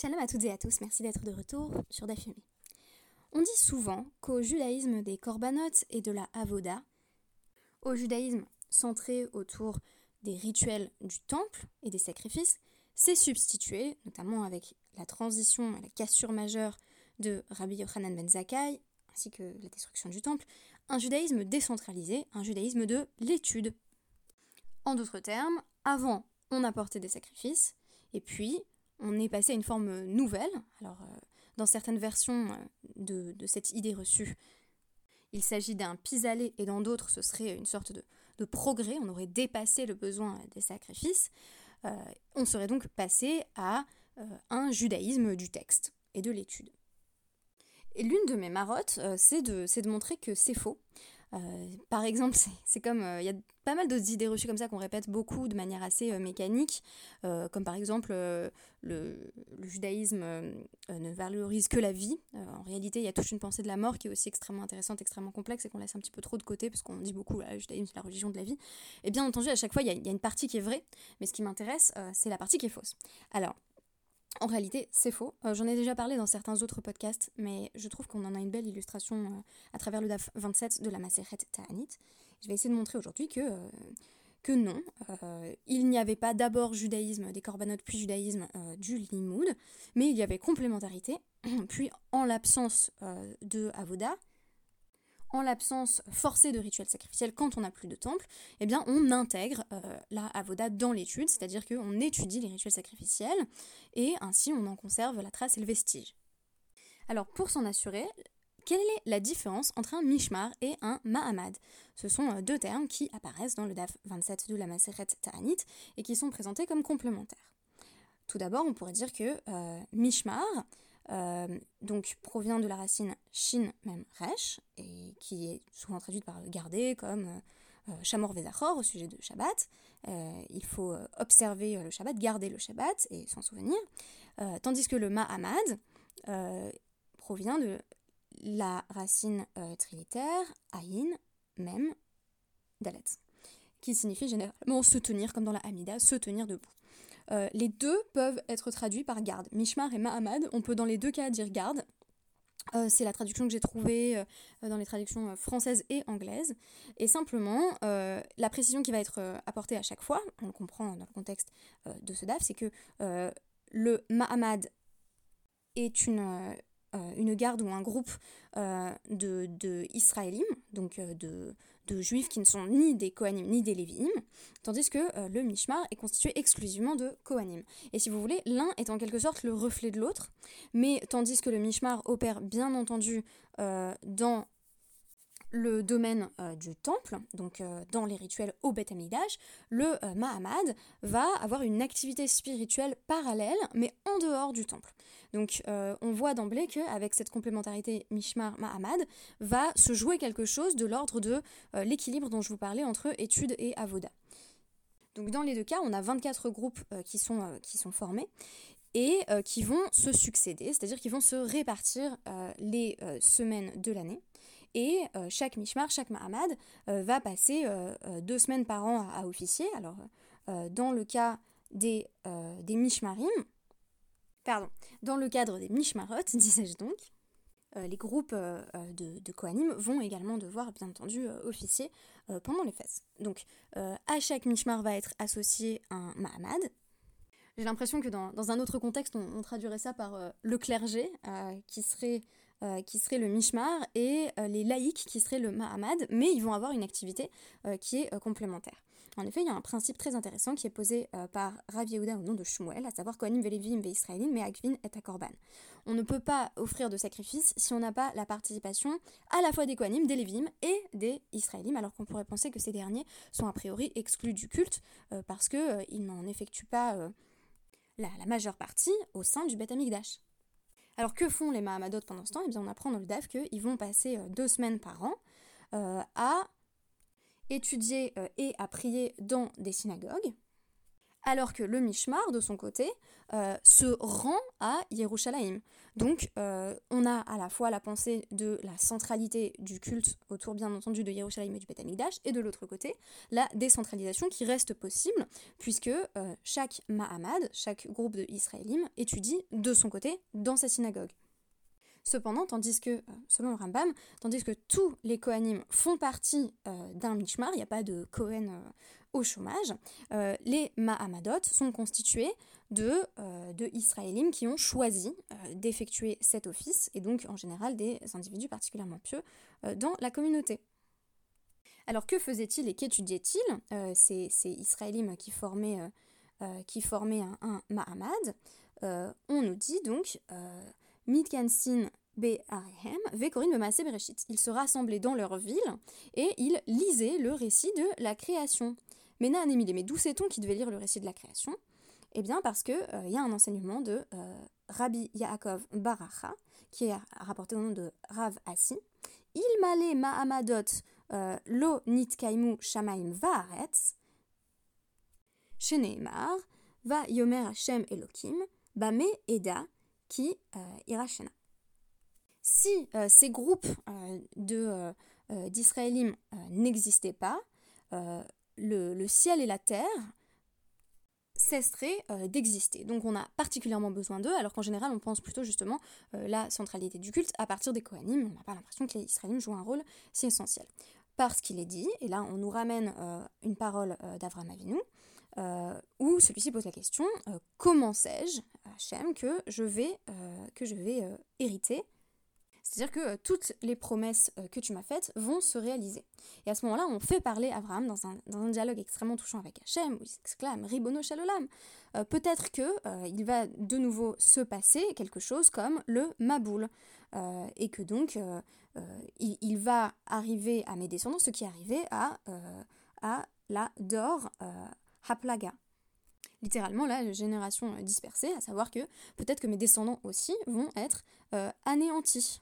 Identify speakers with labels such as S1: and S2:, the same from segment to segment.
S1: Shalom à toutes et à tous, merci d'être de retour sur Dafyomi. On dit souvent qu'au judaïsme des corbanotes et de la avoda, au judaïsme centré autour des rituels du temple et des sacrifices, s'est substitué, notamment avec la transition et la cassure majeure de Rabbi Yochanan ben Zakkai, ainsi que la destruction du temple, un judaïsme décentralisé, un judaïsme de l'étude. En d'autres termes, avant, on apportait des sacrifices, et puis on est passé à une forme nouvelle. Alors, euh, dans certaines versions euh, de, cette idée reçue, il s'agit d'un pis-aller, et dans d'autres, ce serait une sorte de, progrès. On aurait dépassé le besoin des sacrifices. Euh, on serait donc passé à un judaïsme du texte et de l'étude. Et l'une de mes marottes, c'est de, montrer que c'est faux. Euh, par exemple, c'est comme il euh, y a pas mal d'autres idées reçues comme ça qu'on répète beaucoup de manière assez euh, mécanique, comme par exemple le, judaïsme ne valorise que la vie. en réalité, il y a toute une pensée de la mort qui est aussi extrêmement intéressante, extrêmement complexe et qu'on laisse un petit peu trop de côté parce qu'on dit beaucoup le judaïsme c'est la religion de la vie. Et bien entendu, à chaque fois, il y, y, a une partie qui est vraie, mais ce qui m'intéresse, c'est la partie qui est fausse. Alors, en réalité, c'est faux. Euh, j'en ai déjà parlé dans certains autres podcasts, mais je trouve qu'on en a une belle illustration euh, à travers le DAF 27 de la Maseret Ta'anit. Je vais essayer de montrer aujourd'hui que, euh, que non, il n'y avait pas d'abord judaïsme des corbanotes puis judaïsme du limoud, mais il y avait complémentarité, puis en l'absence de Avoda, en l'absence forcée de rituels sacrificiels quand on n'a plus de temple, eh bien on intègre euh, la avoda dans l'étude, c'est-à-dire qu'on étudie les rituels sacrificiels et ainsi on en conserve la trace et le vestige. Alors pour s'en assurer, quelle est la différence entre un mishmar et un mahamad Ce sont euh, deux termes qui apparaissent dans le DAF 27 de la Maseret Ta'anit et qui sont présentés comme complémentaires. Tout d'abord, on pourrait dire que euh, mishmar, euh, donc provient de la racine shin, même resh, et qui est souvent traduite par garder comme euh, euh, shamor vezachor au sujet de Shabbat. il faut observer le Shabbat, garder le Shabbat et s'en souvenir. tandis que le Mahamad provient de la racine trilitaire ayin, même, dalet, qui signifie généralement se tenir, comme dans la Hamida, se tenir debout. Euh, les deux peuvent être traduits par garde. Mishmar et Mahamad, on peut dans les deux cas dire garde. Euh, c'est la traduction que j'ai trouvée euh, dans les traductions françaises et anglaises. Et simplement, la précision qui va être apportée à chaque fois, on le comprend dans le contexte de ce DAF, c'est que le Mahamad est une, garde ou un groupe de, de donc de, juifs qui ne sont ni des Kohanim ni des Lévi'im, tandis que euh, le Mishmar est constitué exclusivement de Kohanim. Et si vous voulez, l'un est en quelque sorte le reflet de l'autre, mais tandis que le Mishmar opère bien entendu euh, dans le domaine euh, du temple, donc euh, dans les rituels au Beth Amidash, le euh, Mahamad va avoir une activité spirituelle parallèle, mais en dehors du temple. Donc on voit d'emblée qu'avec cette complémentarité Mishmar-Mahamad, va se jouer quelque chose de l'ordre de l'équilibre dont je vous parlais entre études et avoda. Donc dans les deux cas, on a 24 groupes qui, sont, qui sont formés et qui vont se succéder, c'est-à-dire qu'ils vont se répartir les semaines de l'année. Et euh, chaque Mishmar, chaque Mahamad euh, va passer euh, deux semaines par an à, officier. Alors, dans le cas des, des Mishmarim, pardon, dans le cadre des Mishmarot, disais-je donc, les groupes de, de vont également devoir, bien entendu, officier pendant les fêtes. Donc, à chaque Mishmar va être associé un Mahamad. J'ai l'impression que dans, dans, un autre contexte, on, on traduirait ça par le clergé, qui serait euh, qui serait le Mishmar, et euh, les laïcs, qui seraient le Mahamad, mais ils vont avoir une activité euh, qui est complémentaire. En effet, il y a un principe très intéressant qui est posé par Rav Yehuda au nom de Shmuel, à savoir Kohanim velevim ve Israelim, mais Akvin et Akorban. On ne peut pas offrir de sacrifice si on n'a pas la participation à la fois des Kohanim, des Lévim et des Israélim, alors qu'on pourrait penser que ces derniers sont a priori exclus du culte parce qu'ils n'en effectuent pas la, la, majeure partie au sein du Beth Amikdash. Alors que font les Mahamadot pendant ce temps? Eh bien on apprend dans le DAF qu'ils vont passer euh, deux semaines par an euh, à étudier euh, et à prier dans des synagogues, alors que le Mishmar, de son côté, euh, se rend à Yerushalayim. Donc, euh, on a à la fois la pensée de la centralité du culte autour, bien entendu, de Yerushalayim et du Beth et de l'autre côté, la décentralisation qui reste possible, puisque euh, chaque Mahamad, chaque groupe de étudie de son côté dans sa synagogue. Cependant, tandis que, selon le Rambam, tandis que tous les Kohanim font partie d'un Mishmar, il n'y a pas de Kohen au chômage, euh, les Mahamadot sont constitués de, euh, de Israélim qui ont choisi euh, d'effectuer cet office, et donc en général des individus particulièrement pieux dans la communauté. Alors que faisait-il et qu'étudiait-il ces, ces Israélim qui formaient, qui formaient un, un Mahamad On nous dit donc Mitkansin Be'arehem, Vekorin Bemaase Bereshit. Ils se rassemblaient dans leur ville et ils lisaient le récit de la création. Mais mais d'où sait-on qui devait lire le récit de la création? Eh bien parce qu'il euh, y a un enseignement de euh, Rabbi Yaakov Baracha, qui est rapporté au nom de Rav Assi. Il malé ma'amadot euh, lo nitkaimu shamaim va'aretz, sheneemar, va yomer Hashem Elokim, bame eda ki irashena. Si ces groupes de d'Israélim n'existaient pas, le, ciel et la terre cesseraient euh, d'exister. Donc on a particulièrement besoin d'eux, alors qu'en général on pense plutôt justement euh, la centralité du culte à partir des Kohanim, on n'a pas l'impression que les Israélites jouent un rôle si essentiel. Parce qu'il est dit, et là on nous ramène euh, une parole d'Avram Avinu, où celui-ci pose la question, comment sais-je, Hachem, que je vais, que je vais hériter? C'est-à-dire que euh, toutes les promesses euh, que tu m'as faites vont se réaliser. Et à ce moment-là, on fait parler Abraham dans un, dialogue extrêmement touchant avec Hachem, où il s'exclame Ribono Shalolam. Euh, peut-être qu'il va de nouveau se passer quelque chose comme le Maboul. et que donc, il, va arriver à mes descendants ce qui est arrivé à, à la Dor Haplaga littéralement la génération dispersée, à savoir que peut-être que mes descendants aussi vont être anéantis.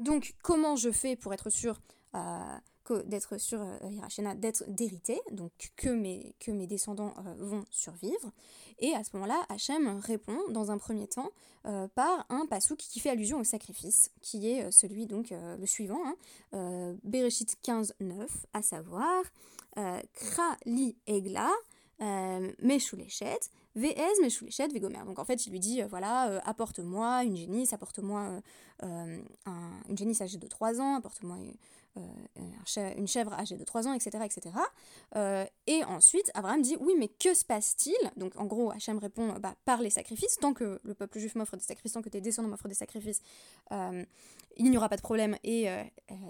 S1: Donc, comment je fais pour être sûr euh, d'être sûr, euh, d'être d'hériter, donc que mes, descendants euh, vont survivre. Et à ce moment-là, Hachem répond dans un premier temps par un pasouk qui fait allusion au sacrifice, qui est celui donc le suivant, hein, Bereshit 15, 9, à savoir Kra li egla, Meshulechet, VS Meshulechet Vegomer. Donc en fait, il lui dit voilà, apporte-moi une génisse, apporte-moi euh, une génisse âgée de 3 ans, apporte-moi euh, une chèvre âgée de 3 ans, etc. etc. Euh, et ensuite, Abraham dit Oui, mais que se passe-t-il? Donc en gros, Hachem répond bah, Par les sacrifices, tant que le peuple juif m'offre des sacrifices, tant que tes descendants m'offrent des sacrifices, il n'y aura pas de problème et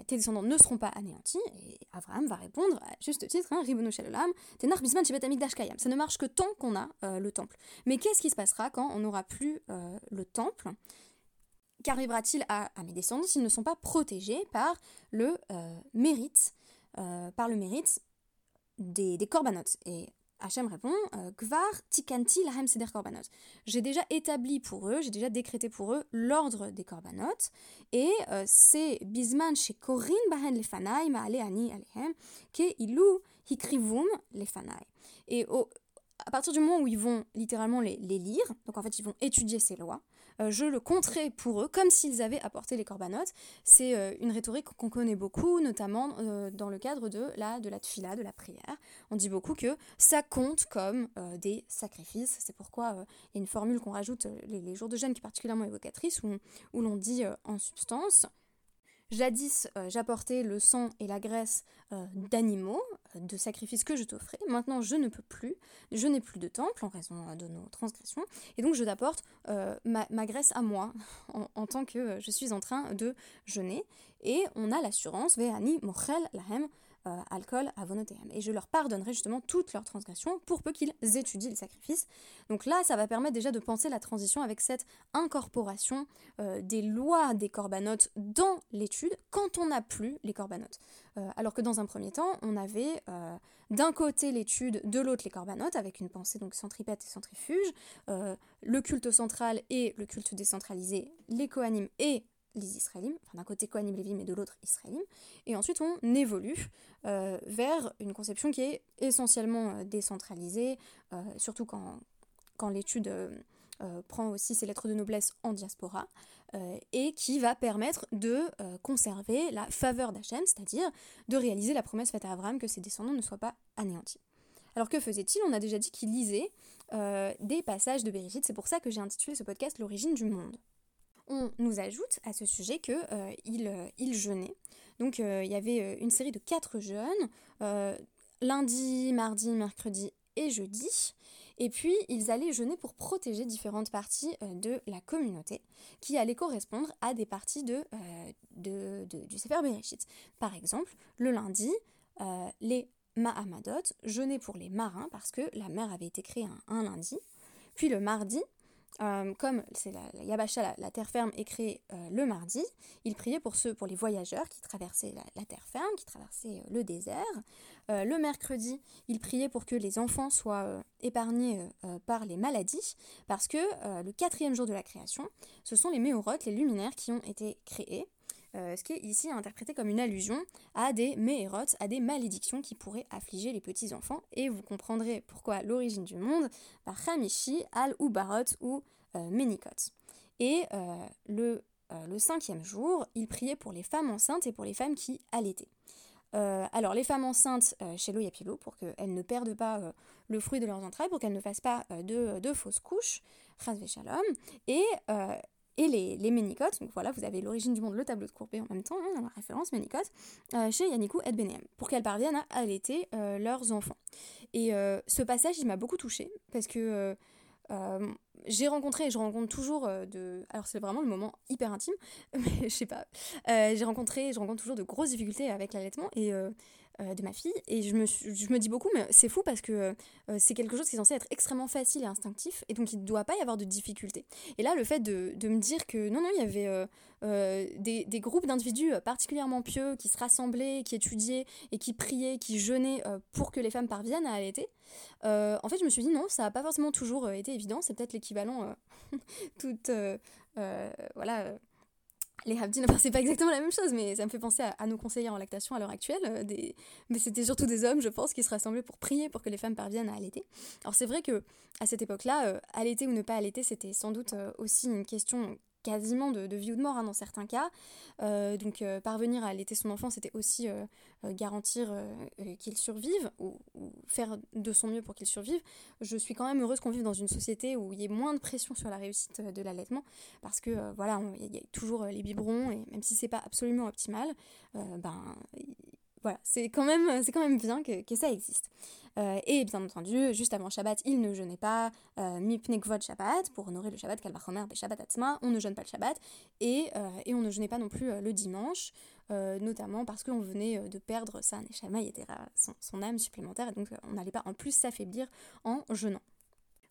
S1: tes descendants ne seront pas anéantis. Et Abraham va répondre, à juste titre, hein, Tenar Bisman. Ça ne marche que tant qu'on a le temple. Mais qu'est-ce qui se passera quand on n'aura plus le temple? Qu'arrivera-t-il à, mes descendants s'ils ne sont pas protégés par le euh, mérite, euh, par le mérite des, corbanotes Et Hachem répond euh, Gvar tikanti lahem seder korbanot. J'ai déjà établi pour eux, j'ai déjà décrété pour eux l'ordre des corbanotes, et c'est bisman chez korin bahen lefanai ani alehem ke ilu hikrivum lefanai. Et à partir du moment où ils vont littéralement les, lire, donc en fait ils vont étudier ces lois, euh, je le compterai pour eux comme s'ils avaient apporté les corbanotes. C'est euh, une rhétorique qu'on connaît beaucoup, notamment euh, dans le cadre de la, de la tfila, de la prière. On dit beaucoup que ça compte comme des sacrifices. C'est pourquoi il y a une formule qu'on rajoute les, jours de jeûne qui est particulièrement évocatrice, où, où l'on dit en substance Jadis, euh, j'apportais le sang et la graisse euh, d'animaux, euh, de sacrifices que je t'offrais. Maintenant, je ne peux plus. Je n'ai plus de temple en raison de nos transgressions. Et donc, je t'apporte ma, graisse à moi, en, tant que je suis en train de jeûner. Et on a l'assurance, Ve'ani mochel lahem alcool à Et je leur pardonnerai justement toutes leurs transgressions pour peu qu'ils étudient les sacrifices. Donc là, ça va permettre déjà de penser la transition avec cette incorporation euh, des lois des corbanotes dans l'étude quand on n'a plus les corbanotes. Euh, alors que dans un premier temps, on avait d'un côté l'étude, de l'autre les corbanotes, avec une pensée donc centripète et centrifuge, le culte central et le culte décentralisé, les coanimes et les Israélites, d'un côté Kohanim mais de l'autre Israélim, et ensuite on évolue vers une conception qui est essentiellement décentralisée, surtout quand, quand l'étude prend aussi ses lettres de noblesse en diaspora, et qui va permettre de conserver la faveur d'Hachem, c'est-à-dire de réaliser la promesse faite à Abraham que ses descendants ne soient pas anéantis. Alors que faisait-il? On a déjà dit qu'il lisait des passages de Bereshit, c'est pour ça que j'ai intitulé ce podcast L'origine du monde on nous ajoute à ce sujet qu'il euh, euh, il jeûnait. Donc euh, il y avait une série de quatre jeûnes, lundi, mardi, mercredi et jeudi. Et puis, ils allaient jeûner pour protéger différentes parties de la communauté qui allaient correspondre à des parties de, du Sefer. Par exemple, le lundi, les Mahamadot jeûnaient pour les marins parce que la mer avait été créée un lundi. Puis le mardi, euh, comme c'est la, la, terre ferme, est créée euh, le mardi, il priait pour ceux, les voyageurs qui traversaient la, terre ferme, qui traversaient euh, le désert. le mercredi, il priait pour que les enfants soient épargnés par les maladies, parce que le quatrième jour de la création, ce sont les méorotes, les luminaires, qui ont été créés. Ce qui est ici interprété comme une allusion à des méhérotes, à des malédictions qui pourraient affliger les petits-enfants. Et vous comprendrez pourquoi l'origine du monde par Hamishi, Al-Ubarot ou euh, Et euh, le, euh, le, cinquième jour, il priait pour les femmes enceintes et pour les femmes qui allaitaient. Euh, alors les femmes enceintes chez Loyapilo pour qu'elles ne perdent pas le fruit de leurs entrailles, pour qu'elles ne fassent pas de, de, fausses couches, shalom, et, et les, les ménicotes, donc voilà, vous avez l'origine du monde, le tableau de Courbet en même temps, hein, la référence ménicote, chez Yannikou et Benem, pour qu'elles parviennent à allaiter leurs enfants. Et ce passage, il m'a beaucoup touchée, parce que j'ai rencontré et je rencontre toujours euh, de. Alors, c'est vraiment le moment hyper intime, mais je sais pas. Euh, j'ai rencontré je rencontre toujours de grosses difficultés avec l'allaitement et euh, de ma fille. Et je me, dis beaucoup, mais c'est fou parce que c'est quelque chose qui est censé être extrêmement facile et instinctif et donc il ne doit pas y avoir de difficultés. Et là, le fait de, me dire que non, non, il y avait des, des, groupes d'individus particulièrement pieux qui se rassemblaient, qui étudiaient et qui priaient, qui jeûnaient pour que les femmes parviennent à allaiter. en fait, je me suis dit non, ça n'a pas forcément toujours été évident. C'est peut-être l'équivalent euh, euh, voilà les Habdin, enfin c'est pas exactement la même chose, mais ça me fait penser à, nos conseillers en lactation à l'heure actuelle, euh, mais c'était surtout des hommes, je pense, qui se rassemblaient pour prier pour que les femmes parviennent à allaiter. Alors c'est vrai que à cette époque-là, allaiter ou ne pas allaiter, c'était sans doute aussi une question quasiment de, vie ou de mort hein, dans certains cas. Euh, donc euh, parvenir à allaiter son enfant, c'était aussi euh, garantir qu'il survive ou, faire de son mieux pour qu'il survive. Je suis quand même heureuse qu'on vive dans une société où il y ait moins de pression sur la réussite de l'allaitement parce que voilà, il y, a toujours les biberons et même si c'est pas absolument optimal, ben voilà, c'est quand même, c'est quand même bien que, ça existe. Euh, et bien entendu, juste avant Shabbat, il ne jeûnait pas euh, Mipne Shabbat pour honorer le Shabbat Kalvachomer Shabbat Atzma. On ne jeûne pas le Shabbat et, euh, et on ne jeûnait pas non plus le dimanche, notamment parce qu'on venait de perdre sa Neshama, son, son âme supplémentaire, et donc on n'allait pas en plus s'affaiblir en jeûnant.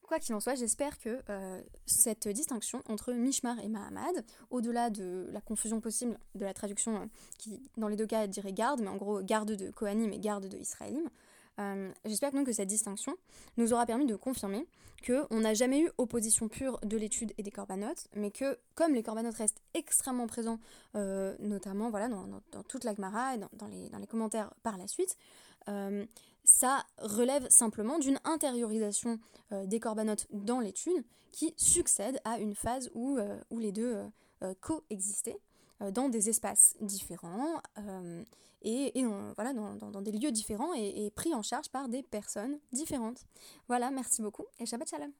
S1: Quoi qu'il en soit, j'espère que cette distinction entre Mishmar et Mahamad, au-delà de la confusion possible de la traduction qui, dans les deux cas, dirait garde, mais en gros garde de Kohanim et garde de Israélim, euh, j'espère donc que cette distinction nous aura permis de confirmer qu'on n'a jamais eu opposition pure de l'étude et des corbanotes, mais que comme les corbanotes restent extrêmement présents, euh, notamment voilà, dans, toute la Gemara et dans, les, commentaires par la suite, euh, ça relève simplement d'une intériorisation des corbanotes dans l'étude qui succède à une phase où, où les deux coexistaient dans des espaces différents et, voilà, dans, des lieux différents et, et pris en charge par des personnes différentes. Voilà, merci beaucoup et Shabbat Shalom